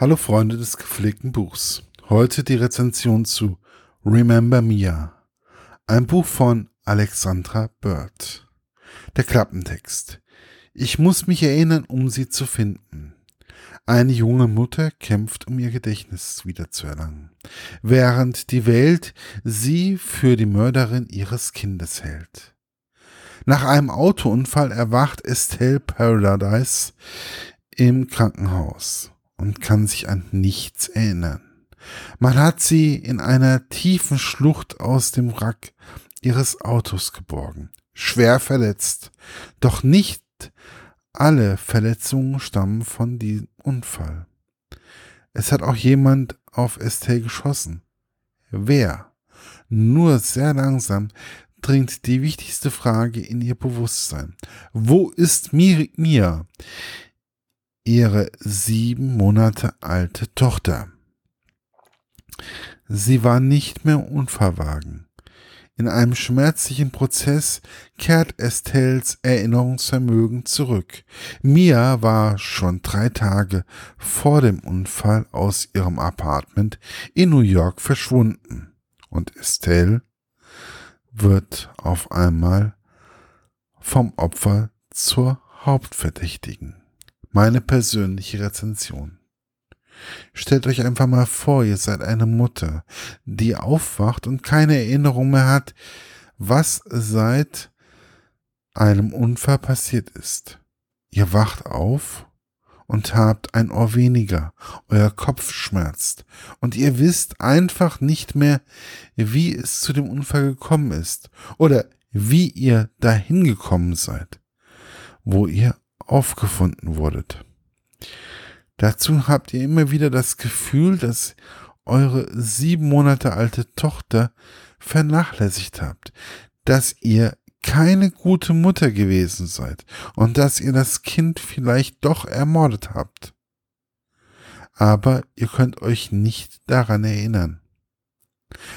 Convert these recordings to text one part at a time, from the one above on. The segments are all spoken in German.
Hallo Freunde des gepflegten Buchs. Heute die Rezension zu Remember Mia, ein Buch von Alexandra Bird. Der Klappentext. Ich muss mich erinnern, um sie zu finden. Eine junge Mutter kämpft, um ihr Gedächtnis wiederzuerlangen, während die Welt sie für die Mörderin ihres Kindes hält. Nach einem Autounfall erwacht Estelle Paradise im Krankenhaus und kann sich an nichts erinnern. Man hat sie in einer tiefen Schlucht aus dem Wrack ihres Autos geborgen, schwer verletzt. Doch nicht alle Verletzungen stammen von diesem Unfall. Es hat auch jemand auf Estelle geschossen. Wer? Nur sehr langsam dringt die wichtigste Frage in ihr Bewusstsein. Wo ist Mia? Ihre sieben Monate alte Tochter. Sie war nicht mehr unverwagen. In einem schmerzlichen Prozess kehrt Estelles Erinnerungsvermögen zurück. Mia war schon drei Tage vor dem Unfall aus ihrem Apartment in New York verschwunden. Und Estelle wird auf einmal vom Opfer zur Hauptverdächtigen meine persönliche Rezension. Stellt euch einfach mal vor, ihr seid eine Mutter, die aufwacht und keine Erinnerung mehr hat, was seit einem Unfall passiert ist. Ihr wacht auf und habt ein Ohr weniger, euer Kopf schmerzt und ihr wisst einfach nicht mehr, wie es zu dem Unfall gekommen ist oder wie ihr dahin gekommen seid, wo ihr aufgefunden wurdet. Dazu habt ihr immer wieder das Gefühl, dass eure sieben Monate alte Tochter vernachlässigt habt, dass ihr keine gute Mutter gewesen seid und dass ihr das Kind vielleicht doch ermordet habt. Aber ihr könnt euch nicht daran erinnern.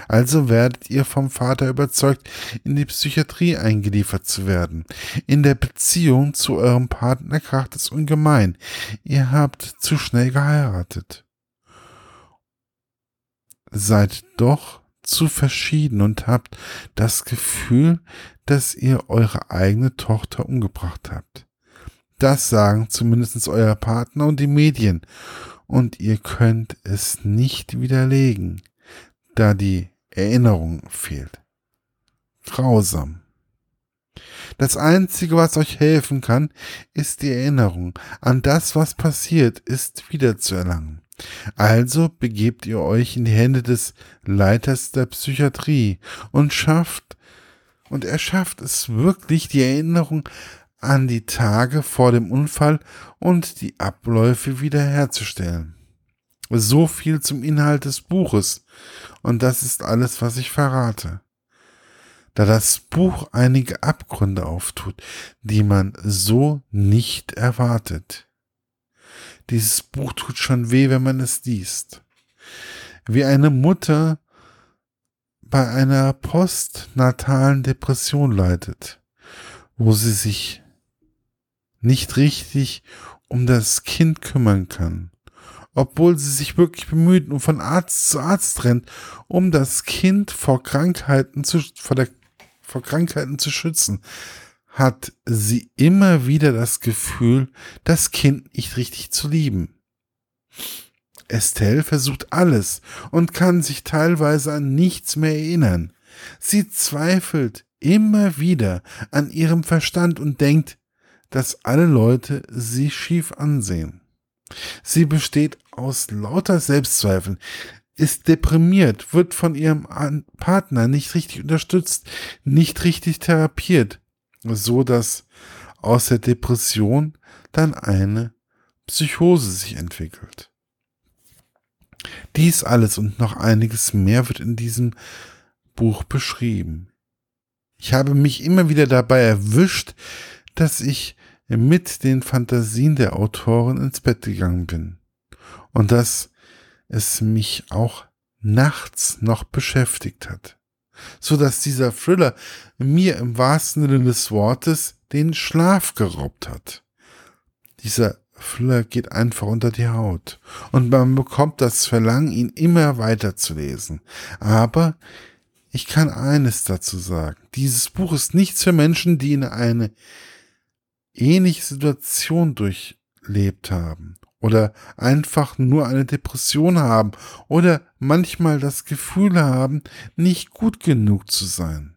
Also werdet ihr vom Vater überzeugt, in die Psychiatrie eingeliefert zu werden. In der Beziehung zu eurem Partner kracht es ungemein. Ihr habt zu schnell geheiratet. Seid doch zu verschieden und habt das Gefühl, dass ihr eure eigene Tochter umgebracht habt. Das sagen zumindest euer Partner und die Medien. Und ihr könnt es nicht widerlegen da die Erinnerung fehlt. Grausam. Das Einzige, was euch helfen kann, ist die Erinnerung an das, was passiert ist, wiederzuerlangen. Also begebt ihr euch in die Hände des Leiters der Psychiatrie und schafft, und er schafft es wirklich, die Erinnerung an die Tage vor dem Unfall und die Abläufe wiederherzustellen. So viel zum Inhalt des Buches. Und das ist alles, was ich verrate. Da das Buch einige Abgründe auftut, die man so nicht erwartet. Dieses Buch tut schon weh, wenn man es liest. Wie eine Mutter bei einer postnatalen Depression leidet, wo sie sich nicht richtig um das Kind kümmern kann obwohl sie sich wirklich bemüht und von Arzt zu Arzt rennt, um das Kind vor Krankheiten zu, vor, der, vor Krankheiten zu schützen, hat sie immer wieder das Gefühl, das Kind nicht richtig zu lieben. Estelle versucht alles und kann sich teilweise an nichts mehr erinnern. Sie zweifelt immer wieder an ihrem Verstand und denkt, dass alle Leute sie schief ansehen. Sie besteht aus lauter Selbstzweifeln, ist deprimiert, wird von ihrem Partner nicht richtig unterstützt, nicht richtig therapiert, so dass aus der Depression dann eine Psychose sich entwickelt. Dies alles und noch einiges mehr wird in diesem Buch beschrieben. Ich habe mich immer wieder dabei erwischt, dass ich mit den Fantasien der Autorin ins Bett gegangen bin. Und dass es mich auch nachts noch beschäftigt hat. So dass dieser Thriller mir im wahrsten Sinne des Wortes den Schlaf geraubt hat. Dieser Thriller geht einfach unter die Haut und man bekommt das Verlangen, ihn immer weiter zu lesen. Aber ich kann eines dazu sagen. Dieses Buch ist nichts für Menschen, die in eine ähnliche Situation durchlebt haben oder einfach nur eine Depression haben oder manchmal das Gefühl haben, nicht gut genug zu sein.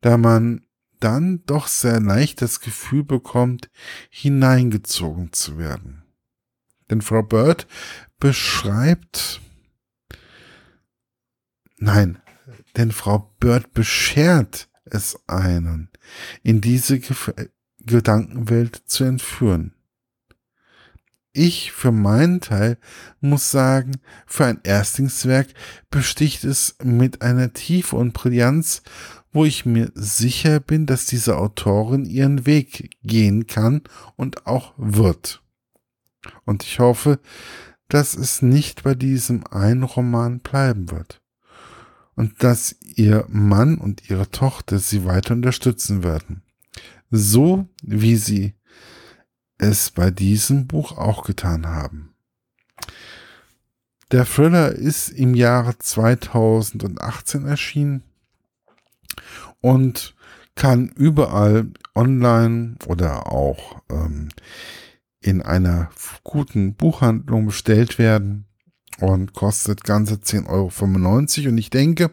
Da man dann doch sehr leicht das Gefühl bekommt, hineingezogen zu werden. Denn Frau Bird beschreibt, nein, denn Frau Bird beschert es einen, in diese Gedankenwelt zu entführen. Ich für meinen Teil muss sagen, für ein Erstlingswerk besticht es mit einer Tiefe und Brillanz, wo ich mir sicher bin, dass diese Autorin ihren Weg gehen kann und auch wird. Und ich hoffe, dass es nicht bei diesem einen Roman bleiben wird. Und dass ihr Mann und ihre Tochter sie weiter unterstützen werden. So wie sie es bei diesem Buch auch getan haben. Der Thriller ist im Jahre 2018 erschienen und kann überall online oder auch ähm, in einer guten Buchhandlung bestellt werden und kostet ganze 10,95 Euro. Und ich denke,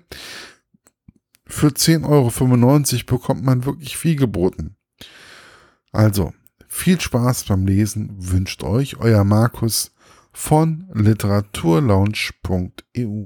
für 10,95 Euro bekommt man wirklich viel geboten. Also, viel Spaß beim Lesen wünscht euch euer Markus von literaturlaunch.eu.